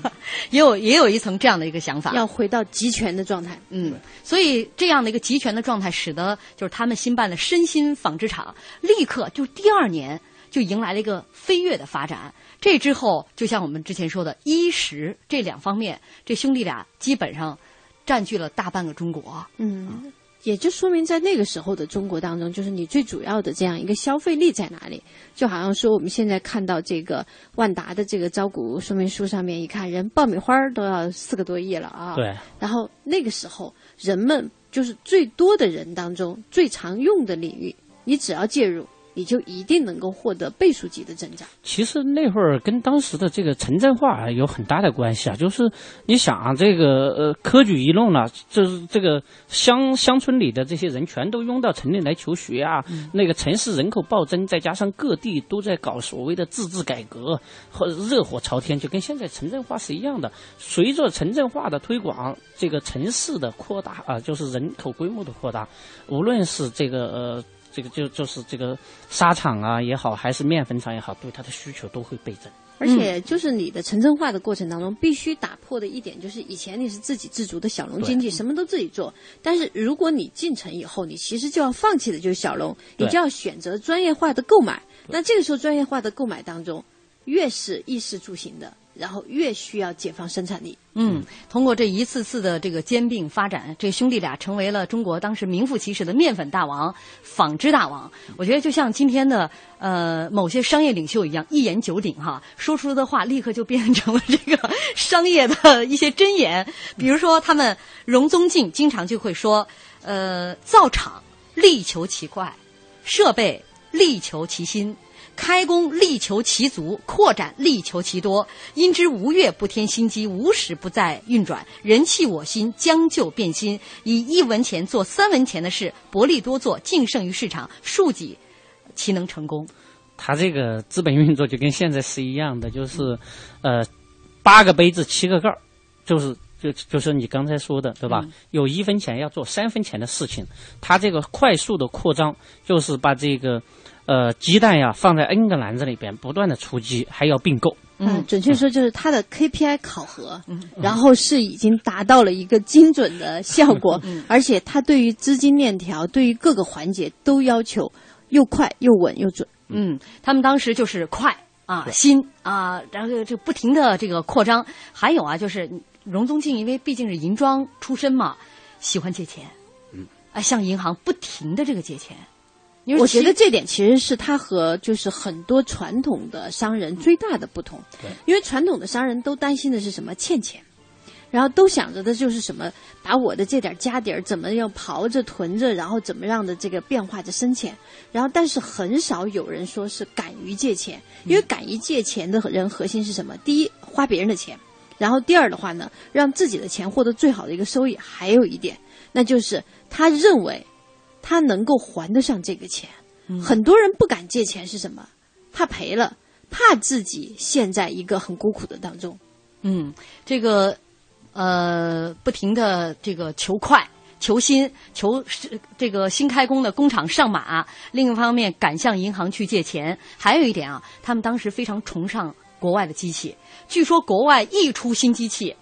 Speaker 2: 也有也有一层这样的一个想法，
Speaker 3: 要回到集权的状态。
Speaker 2: 嗯，所以这样的一个集权的状态，使得就是他们新办的身心纺织厂，立刻就第二年就迎来了一个飞跃的发展。这之后，就像我们之前说的，衣食这两方面，这兄弟俩基本上占据了大半个中国。
Speaker 3: 嗯。也就说明，在那个时候的中国当中，就是你最主要的这样一个消费力在哪里？就好像说，我们现在看到这个万达的这个招股说明书上面一看，人爆米花都要四个多亿了啊！
Speaker 4: 对。
Speaker 3: 然后那个时候，人们就是最多的人当中最常用的领域，你只要介入。你就一定能够获得倍数级的增长。
Speaker 4: 其实那会儿跟当时的这个城镇化有很大的关系啊，就是你想啊，这个呃科举一弄了，就是这个乡乡村里的这些人全都拥到城里来求学啊，那个城市人口暴增，再加上各地都在搞所谓的自治改革和热火朝天，就跟现在城镇化是一样的。随着城镇化的推广，这个城市的扩大啊，就是人口规模的扩大，无论是这个呃。这个就就是这个沙场啊也好，还是面粉厂也好，对它的需求都会倍增。
Speaker 3: 而且，就是你的城镇化的过程当中，必须打破的一点，就是以前你是自给自足的小农经济，什么都自己做。但是，如果你进城以后，你其实就要放弃的就是小农，你就要选择专业化的购买。那这个时候，专业化的购买当中，越是衣食住行的。然后越需要解放生产力。
Speaker 2: 嗯，通过这一次次的这个兼并发展，这兄弟俩成为了中国当时名副其实的面粉大王、纺织大王。我觉得就像今天的呃某些商业领袖一样，一言九鼎哈，说出的话立刻就变成了这个商业的一些箴言。比如说，他们荣宗敬经常就会说：呃，造厂力求其快，设备力求其新。开工力求其足，扩展力求其多。因之无月不添新机，无时不在运转。人弃我心，将就变心，以一文钱做三文钱的事，薄利多做，净胜于市场，数己其能成功？
Speaker 4: 他这个资本运作就跟现在是一样的，就是，呃，八个杯子七个盖儿，就是就就是你刚才说的，对吧？有一分钱要做三分钱的事情，他这个快速的扩张，就是把这个。呃，鸡蛋呀，放在 N 个篮子里边，不断的出击，还要并购。
Speaker 3: 嗯，准确说就是它的 KPI 考核，然后是已经达到了一个精准的效果，嗯而且它对于资金链条，对于各个环节都要求又快又稳又准。
Speaker 2: 嗯，他们当时就是快啊，新啊，然后就不停的这个扩张。还有啊，就是荣宗敬，因为毕竟是银庄出身嘛，喜欢借钱，嗯，啊，向银行不停的这个借钱。
Speaker 3: 我觉得这点其实是他和就是很多传统的商人最大的不同，因为传统的商人都担心的是什么？欠钱，然后都想着的就是什么把我的这点家底儿怎么样刨着囤着，然后怎么样的这个变化着生钱，然后但是很少有人说是敢于借钱，因为敢于借钱的人核心是什么？第一，花别人的钱，然后第二的话呢，让自己的钱获得最好的一个收益，还有一点，那就是他认为。他能够还得上这个钱，很多人不敢借钱是什么？怕赔了，怕自己陷在一个很孤苦的当中。
Speaker 2: 嗯，这个呃，不停的这个求快。求新，求这个新开工的工厂上马。另一方面，敢向银行去借钱。还有一点啊，他们当时非常崇尚国外的机器。据说国外一出新机器，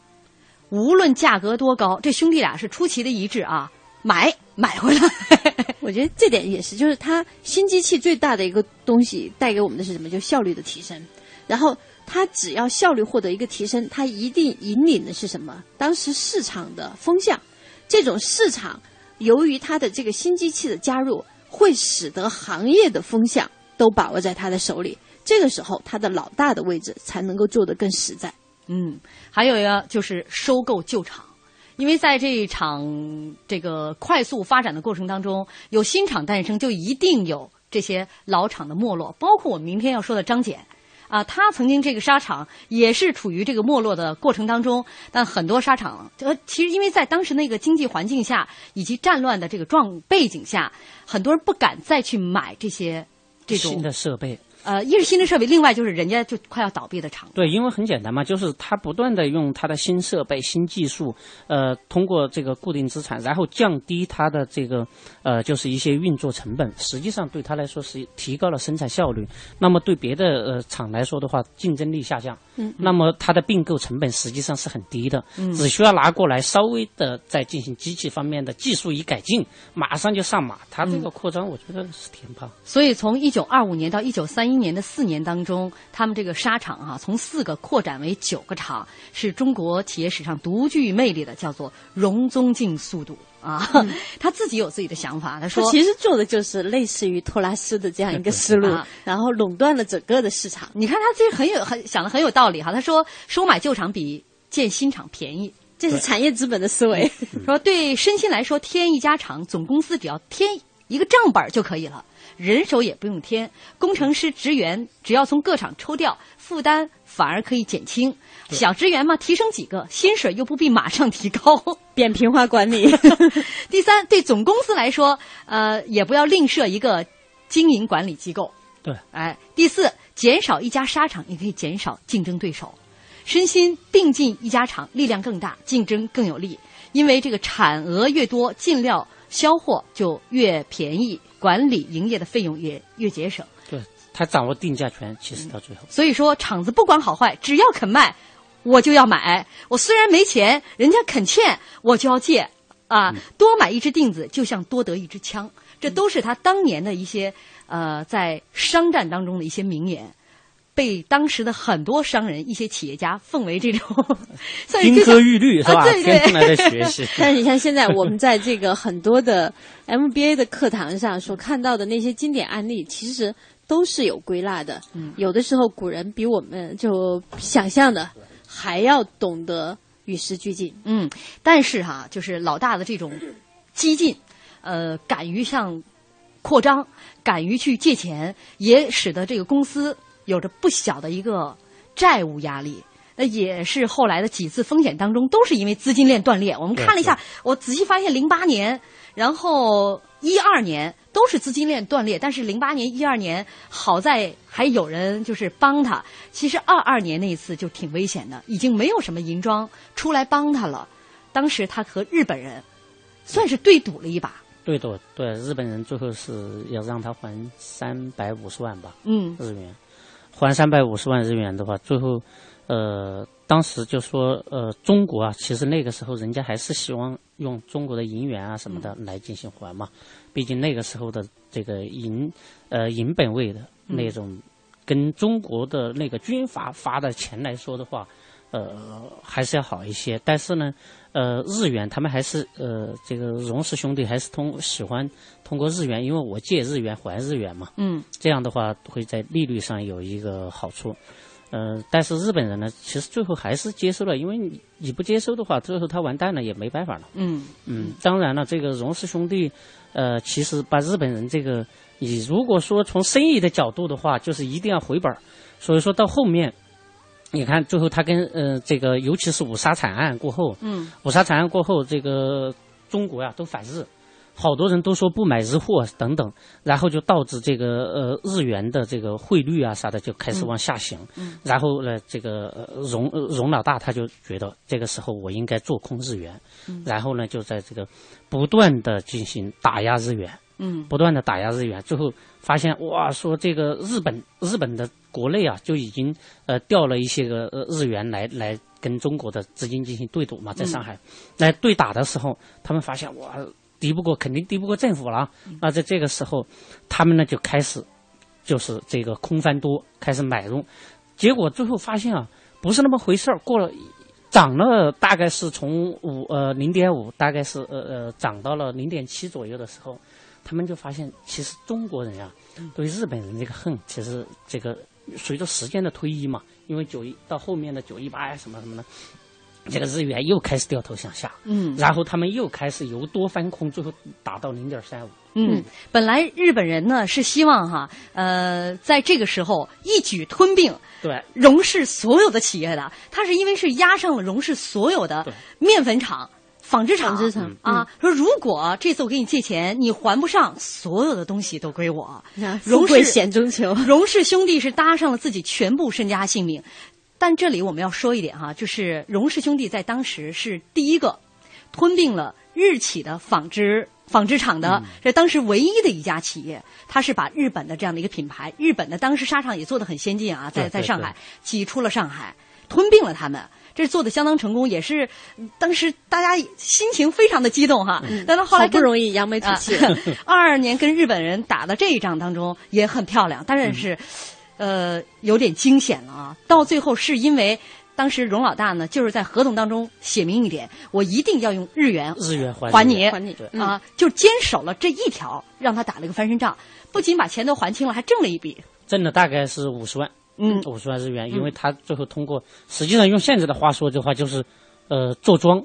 Speaker 2: 无论价格多高，这兄弟俩是出奇的一致啊，买买回来。
Speaker 3: 我觉得这点也是，就是它新机器最大的一个东西带给我们的是什么？就效率的提升。然后它只要效率获得一个提升，它一定引领的是什么？当时市场的风向。这种市场，由于它的这个新机器的加入，会使得行业的风向都把握在他的手里。这个时候，他的老大的位置才能够做得更实在。
Speaker 2: 嗯，还有一个就是收购旧厂，因为在这一场这个快速发展的过程当中，有新厂诞生，就一定有这些老厂的没落。包括我们明天要说的张謇。啊，他曾经这个沙场也是处于这个没落的过程当中，但很多沙场，呃，其实因为在当时那个经济环境下以及战乱的这个状背景下，很多人不敢再去买这些这种
Speaker 4: 新的设备。
Speaker 2: 呃，一是新的设备，另外就是人家就快要倒闭的厂。
Speaker 4: 对，因为很简单嘛，就是他不断的用他的新设备、新技术，呃，通过这个固定资产，然后降低他的这个呃，就是一些运作成本。实际上对他来说是提高了生产效率。那么对别的呃厂来说的话，竞争力下降。嗯。那么它的并购成本实际上是很低的，嗯，只需要拿过来稍微的再进行机器方面的技术一改进，马上就上马。它这个扩张，我觉得是挺棒。
Speaker 2: 所以从一九二五年到一九三。一年的四年当中，他们这个沙场哈，从四个扩展为九个厂，是中国企业史上独具魅力的，叫做荣宗进速度啊。他自己有自己的想法，他说，
Speaker 3: 其实做的就是类似于托拉斯的这样一个思路 然后垄断了整个的市场。
Speaker 2: 你看他这很有很想的很有道理哈。他说，收买旧厂比建新厂便宜，
Speaker 3: 这是产业资本的思维。
Speaker 2: 说对身心来说，添一家厂，总公司只要添一个账本就可以了。人手也不用添，工程师职员只要从各厂抽调，负担反而可以减轻。小职员嘛，提升几个，薪水又不必马上提高，
Speaker 3: 扁平化管理。
Speaker 2: 第三，对总公司来说，呃，也不要另设一个经营管理机构。
Speaker 4: 对，
Speaker 2: 哎，第四，减少一家沙场，也可以减少竞争对手。身心并进一家厂，力量更大，竞争更有利。因为这个产额越多，进料销货就越便宜。管理营业的费用也越节省，
Speaker 4: 对他掌握定价权，其实到最后，
Speaker 2: 所以说厂子不管好坏，只要肯卖，我就要买。我虽然没钱，人家肯欠，我就要借。啊，多买一支钉子，就像多得一支枪，这都是他当年的一些呃在商战当中的一些名言。被当时的很多商人、一些企业家奉为这种
Speaker 4: 金科玉律，是吧？
Speaker 2: 对对。
Speaker 4: 天来的学习。
Speaker 3: 但是你像现在我们在这个很多的 MBA 的课堂上所看到的那些经典案例，其实都是有归纳的。嗯。有的时候古人比我们就想象的还要懂得与时俱进。
Speaker 2: 嗯。但是哈，就是老大的这种激进，呃，敢于向扩张，敢于去借钱，也使得这个公司。有着不小的一个债务压力，那也是后来的几次风险当中都是因为资金链断裂。我们看了一下，我仔细发现，零八年，然后一二年都是资金链断裂，但是零八年、一二年好在还有人就是帮他。其实二二年那一次就挺危险的，已经没有什么银庄出来帮他了。当时他和日本人算是对赌了一把。
Speaker 4: 对赌，对日本人最后是要让他还三百五十万吧？
Speaker 2: 嗯，
Speaker 4: 日元。还三百五十万日元的话，最后，呃，当时就说，呃，中国啊，其实那个时候人家还是希望用中国的银元啊什么的来进行还嘛，毕竟那个时候的这个银，呃，银本位的那种，跟中国的那个军阀发的钱来说的话，呃，还是要好一些。但是呢，呃，日元他们还是呃，这个荣氏兄弟还是通喜欢。通过日元，因为我借日元还日元嘛，
Speaker 2: 嗯，
Speaker 4: 这样的话会在利率上有一个好处，呃，但是日本人呢，其实最后还是接受了，因为你你不接收的话，最后他完蛋了也没办法了，
Speaker 2: 嗯
Speaker 4: 嗯，当然了，这个荣氏兄弟，呃，其实把日本人这个，你如果说从生意的角度的话，就是一定要回本儿，所以说到后面，你看最后他跟呃这个，尤其是五沙惨案过后，
Speaker 2: 嗯，
Speaker 4: 五沙惨案过后，这个中国呀都反日。好多人都说不买日货等等，然后就导致这个呃日元的这个汇率啊啥的就开始往下行。
Speaker 2: 嗯
Speaker 4: 然后呢，这个呃荣呃荣老大他就觉得这个时候我应该做空日元，
Speaker 2: 嗯
Speaker 4: 然后呢就在这个不断的进行打压日元。
Speaker 2: 嗯
Speaker 4: 不断的打压日元，最后发现哇，说这个日本日本的国内啊就已经呃调了一些个呃日元来来跟中国的资金进行对赌嘛，在上海、来对打的时候，他们发现哇敌不过肯定敌不过政府了，那在这个时候，他们呢就开始就是这个空翻多，开始买入，结果最后发现啊不是那么回事儿，过了。涨了大概是从五呃零点五，大概是呃呃涨到了零点七左右的时候，他们就发现，其实中国人啊，对日本人这个恨，其实这个随着时间的推移嘛，因为九一到后面的九一八呀什么什么的，这个日元又开始掉头向下，
Speaker 2: 嗯
Speaker 4: 然后他们又开始由多翻空，最后达到零点三五。
Speaker 2: 嗯，本来日本人呢是希望哈，呃，在这个时候一举吞并
Speaker 4: 对，
Speaker 2: 荣氏所有的企业的，他是因为是压上了荣氏所有的面粉厂。纺织厂，
Speaker 3: 纺织厂。
Speaker 2: 啊，说如果这次我给你借钱，你还不上，所有的东西都归我。荣氏
Speaker 3: 险中求，
Speaker 2: 荣氏兄弟是搭上了自己全部身家性命。但这里我们要说一点哈、就是荣氏兄弟在当时是第一个吞并了日企的纺织纺织厂
Speaker 3: 嗯。
Speaker 2: 的，这当时唯一的一家企业，他是把日本的这样的一个品牌，日本的当时纱厂也做的很先进啊，在在上海挤出了上海，吞并了他们。这做的相当成功，也是嗯当时大家心情非常的激动哈。但是后来
Speaker 3: 好不容易扬眉吐气
Speaker 2: 啊二二年跟日本人打的这一仗当中也很漂亮，当然是，呃，有点惊险了啊。到最后是因为当时荣老大呢，就是在合同当中写明一点，我一定要用日元
Speaker 4: 日元还
Speaker 2: 还你
Speaker 3: 还你对
Speaker 2: 啊，就坚守了这一条，让他打了一个翻身仗，不仅把钱都还清了，还挣了一笔。
Speaker 4: 挣了大概是五十万，
Speaker 2: 嗯，
Speaker 4: 五十万日元，因为他最后通过，实际上用现在的话说的话，就是，呃，坐庄，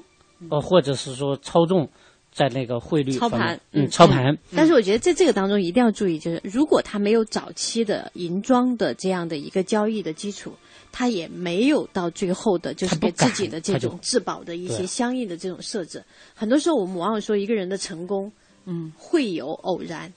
Speaker 4: 呃，或者是说操纵，在那个汇率
Speaker 3: 操盘，
Speaker 4: 嗯，操盘，
Speaker 3: 但是我觉得在这个当中一定要注意，就是如果他没有早期的银庄的这样的一个交易的基础，他也没有到最后的，就是给自己的这种质保的一些相应的这种设置。很多时候我们往往说一个人的成功，
Speaker 2: 嗯，
Speaker 3: 会有偶然，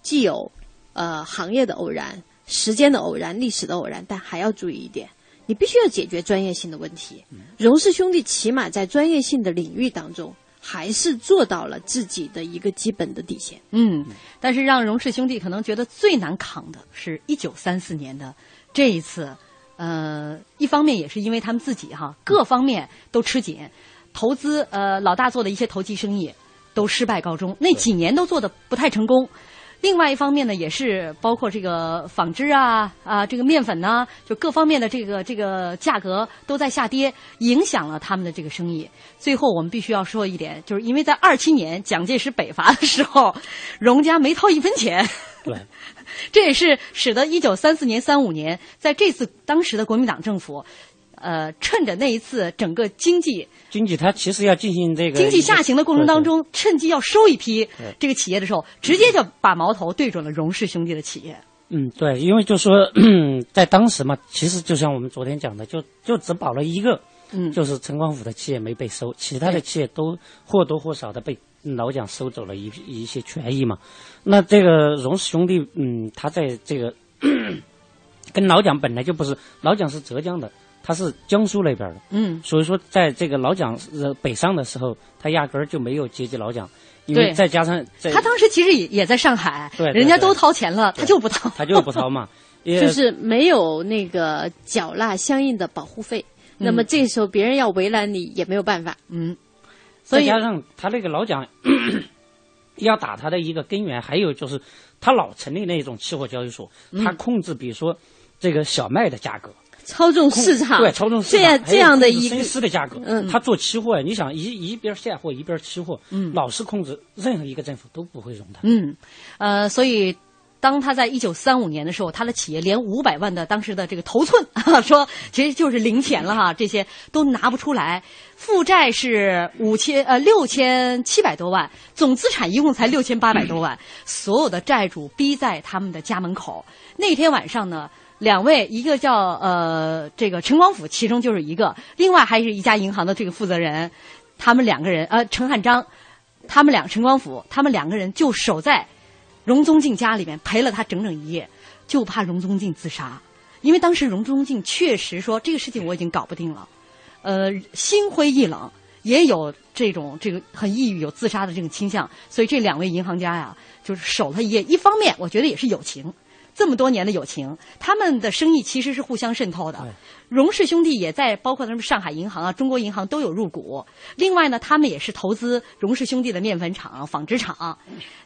Speaker 3: 既有呃行业的偶然、时间的偶然、历史的偶然，但还要注意一点。你必须要解决专业性的问题。荣氏兄弟起码在专业性的领域当中，还是做到了自己的一个基本的底线。
Speaker 2: 嗯，但是让荣氏兄弟可能觉得最难扛的是一九三四年的这一次，呃，一方面也是因为他们自己哈各方面都吃紧，投资呃老大做的一些投机生意都失败告终，那几年都做的不太成功。另外一方面呢，也是包括这个纺织啊啊，这个面粉呐、就各方面的这个这个价格都在下跌，影响了他们的这个生意。最后我们必须要说一点，就是因为在二七年蒋介石北伐的时候，荣家没掏一分钱。
Speaker 4: 对，
Speaker 2: 这也是使得一九三四年、三五年，在这次当时的国民党政府，呃，趁着那一次整个经济
Speaker 4: 经济它其实要进行这个
Speaker 2: 经济下行的过程当中，趁机要收一批这个企业的时候，直接就把矛头对准了荣氏兄弟的企业。
Speaker 4: 嗯，对，因为就说 在当时嘛，其实就像我们昨天讲的，就就只保了一个，
Speaker 2: 嗯，
Speaker 4: 就是陈光甫的企业没被收，其他的企业都或多或少的被老蒋收走了一批一些权益嘛。那这个荣氏兄弟，嗯，他在这个 跟老蒋本来就不是，老蒋是浙江的，他是江苏那边的，
Speaker 2: 嗯，
Speaker 4: 所以说在这个老蒋呃北上的时候，他压根儿就没有接济老蒋，因为再加上
Speaker 2: 他当时其实也也在上海，
Speaker 4: 对
Speaker 2: 人家都掏钱了，他就不掏，
Speaker 4: 他就不掏嘛，
Speaker 3: 就是没有那个缴纳相应的保护费，那么这时候别人要为难你也没有办法。
Speaker 2: 嗯，所以
Speaker 4: 再加上他那个老蒋 要打他的一个根源，还有就是他老成立那种期货交易所，
Speaker 3: 嗯。
Speaker 4: 他控制比如说这个小麦的价格，
Speaker 3: 操纵市场，
Speaker 4: 对，操纵市场，
Speaker 3: 这样这样的一个
Speaker 4: 深思的价格，
Speaker 3: 嗯
Speaker 4: 他做期货呀，你想一一边现货一边期货，
Speaker 2: 嗯
Speaker 4: 老是控制，任何一个政府都不会容他。
Speaker 2: 嗯，呃，所以当他在一九三五年的时候，他的企业连五百万的当时的这个头寸，说其实就是零钱了哈，这些都拿不出来，负债是五千呃六千七百多万，总资产一共才六千八百多万，所有的债主逼在他们的家门口。那天晚上呢。两位，一个叫呃这个陈光甫，其中就是一个，另外还是一家银行的这个负责人，他们两个人呃陈汉章，他们两陈光甫，他们两个人就守在荣宗敬家里面陪了他整整一夜，就怕荣宗敬自杀，因为当时荣宗敬确实说这个事情我已经搞不定了，呃，心灰意冷，也有这种这个很抑郁、有自杀的这种倾向，所以这两位银行家呀，就是守他一夜。一方面，我觉得也是友情。这么多年的友情，他们的生意其实是互相渗透的。荣氏兄弟也在，包括他们上海银行啊、中国银行都有入股。另外呢，他们也是投资荣氏兄弟的面粉厂、纺织厂。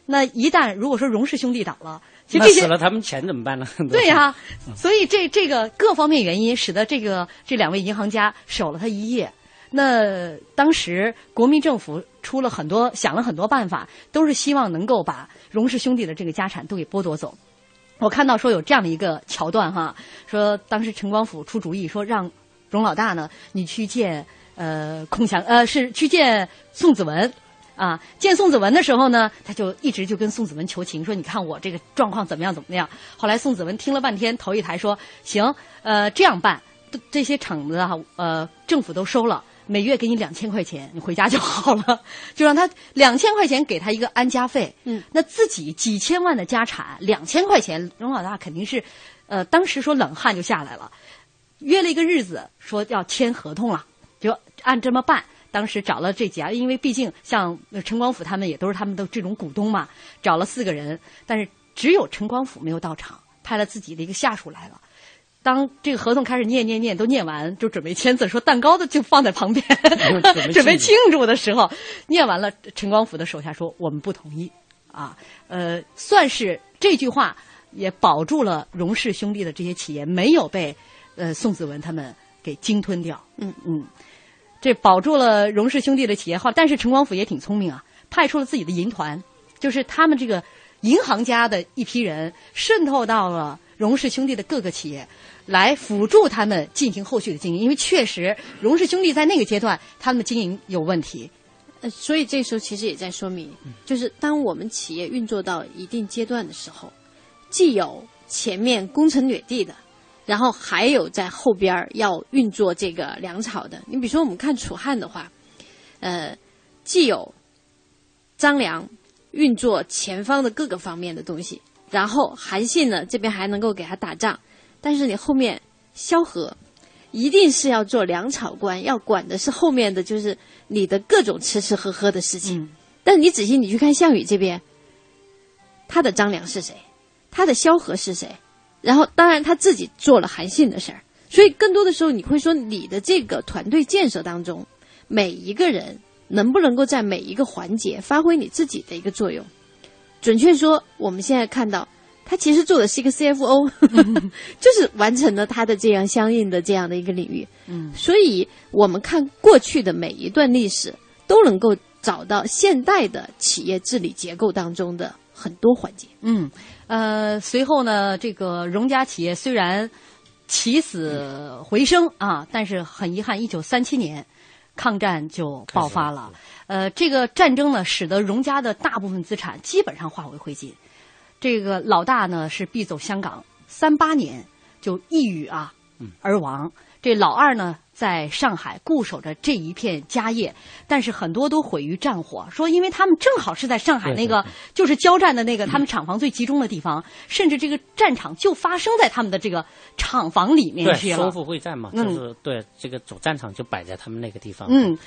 Speaker 2: 那一旦如果说荣氏兄弟倒了，其实这些
Speaker 4: 那死了他们钱怎么办呢？
Speaker 2: 对呀、所以这这个各方面原因，使得这个这两位银行家守了他一夜。那当时国民政府出了很多想了很多办法，都是希望能够把荣氏兄弟的这个家产都给剥夺走。我看到说有这样的一个桥段哈，说当时陈光甫出主意说让荣老大呢，你去见呃孔祥呃是去见宋子文。啊，见宋子文的时候呢，他就一直就跟宋子文求情，说你看我这个状况怎么样怎么样。后来宋子文听了半天，头一抬说行，呃，这样办，这些厂子哈，呃，政府都收了，每月给你两千块钱，你回家就好了，就让他两千块钱给他一个安家费。
Speaker 3: 嗯，
Speaker 2: 那自己几千万的家产，两千块钱，荣老大肯定是，呃，当时说冷汗就下来了，约了一个日子，说要签合同了，就按这么办。当时找了这几家，因为毕竟像陈光甫他们也都是他们的这种股东嘛，找了四个人，但是只有陈光甫没有到场，派了自己的一个下属来了。当这个合同开始念念念都念完，就准备签字，说蛋糕的就放在旁边，准备 庆祝的时候，念完了，陈光甫的手下说我们不同意，啊，呃，算是这句话也保住了荣氏兄弟的这些企业没有被呃宋子文他们给鲸吞掉。
Speaker 3: 嗯
Speaker 2: 嗯。这保住了荣氏兄弟的企业号，但是陈光甫也挺聪明啊，派出了自己的银团，就是他们这个银行家的一批人渗透到了荣氏兄弟的各个企业，来辅助他们进行后续的经营。因为确实荣氏兄弟在那个阶段他们的经营有问题，
Speaker 3: 呃，所以这时候其实也在说明，就是当我们企业运作到一定阶段的时候，既有前面攻城掠地的。然后还有在后边要运作这个粮草的，你比如说我们看楚汉的话，呃，既有张良运作前方的各个方面的东西，然后韩信呢这边还能够给他打仗，但是你后面萧何一定是要做粮草官，要管的是后面的就是你的各种吃吃喝喝的事情。
Speaker 2: 嗯、
Speaker 3: 但你仔细你去看项羽这边，他的张良是谁？他的萧何是谁？然后，当然他自己做了韩信的事儿，所以更多的时候你会说，你的这个团队建设当中，每一个人能不能够在每一个环节发挥你自己的一个作用？准确说，我们现在看到他其实做的是一个 CFO，、嗯、就是完成了他的这样相应的这样的一个领域。
Speaker 2: 嗯，
Speaker 3: 所以我们看过去的每一段历史，都能够找到现代的企业治理结构当中的很多环节。
Speaker 2: 嗯。呃，随后呢，这个荣家企业虽然起死回生啊，但是很遗憾，一九三七年抗战就爆发了。呃，这个战争呢，使得荣家的大部分资产基本上化为灰烬。这个老大呢是必走香港，三八年就抑郁啊而亡。这老二呢，在上海固守着这一片家业，但是很多都毁于战火。说，因为他们正好是在上海那个就是交战的那个他们厂房最集中的地方，甚至这个战场就发生在他们的这个厂房里面去了。
Speaker 4: 收复会战嘛，就是对这个主战场就摆在他们那个地方。
Speaker 2: 嗯，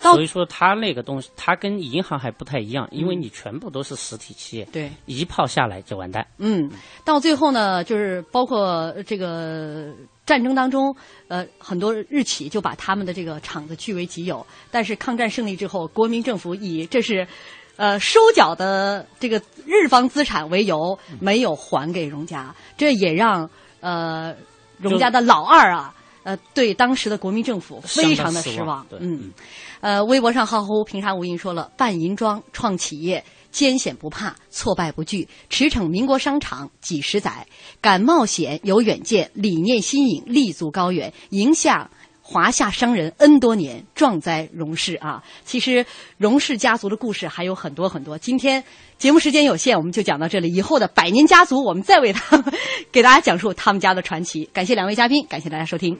Speaker 4: 所以说他那个东西，它跟银行还不太一样，因为你全部都是实体企业，
Speaker 2: 对，
Speaker 4: 一炮下来就完蛋。
Speaker 2: 嗯，到最后呢，就是包括这个。战争当中，呃，很多日企就把他们的这个厂子据为己有。但是抗战胜利之后，国民政府以这是，呃，收缴的这个日方资产为由，没有还给荣家，这也让呃荣家的老二啊，呃，对当时的国民政府非常的失望。嗯，呃，微博上浩乎平沙无垠说了：办银庄，创企业。艰险不怕，挫败不惧，驰骋民国商场几十载，敢冒险，有远见，理念新颖，立足高远，影响华夏商人 N 多年，壮哉荣氏啊！其实荣氏家族的故事还有很多很多。今天节目时间有限，我们就讲到这里。以后的百年家族，我们再为他们 给大家讲述他们家的传奇。感谢两位嘉宾，感谢大家收听。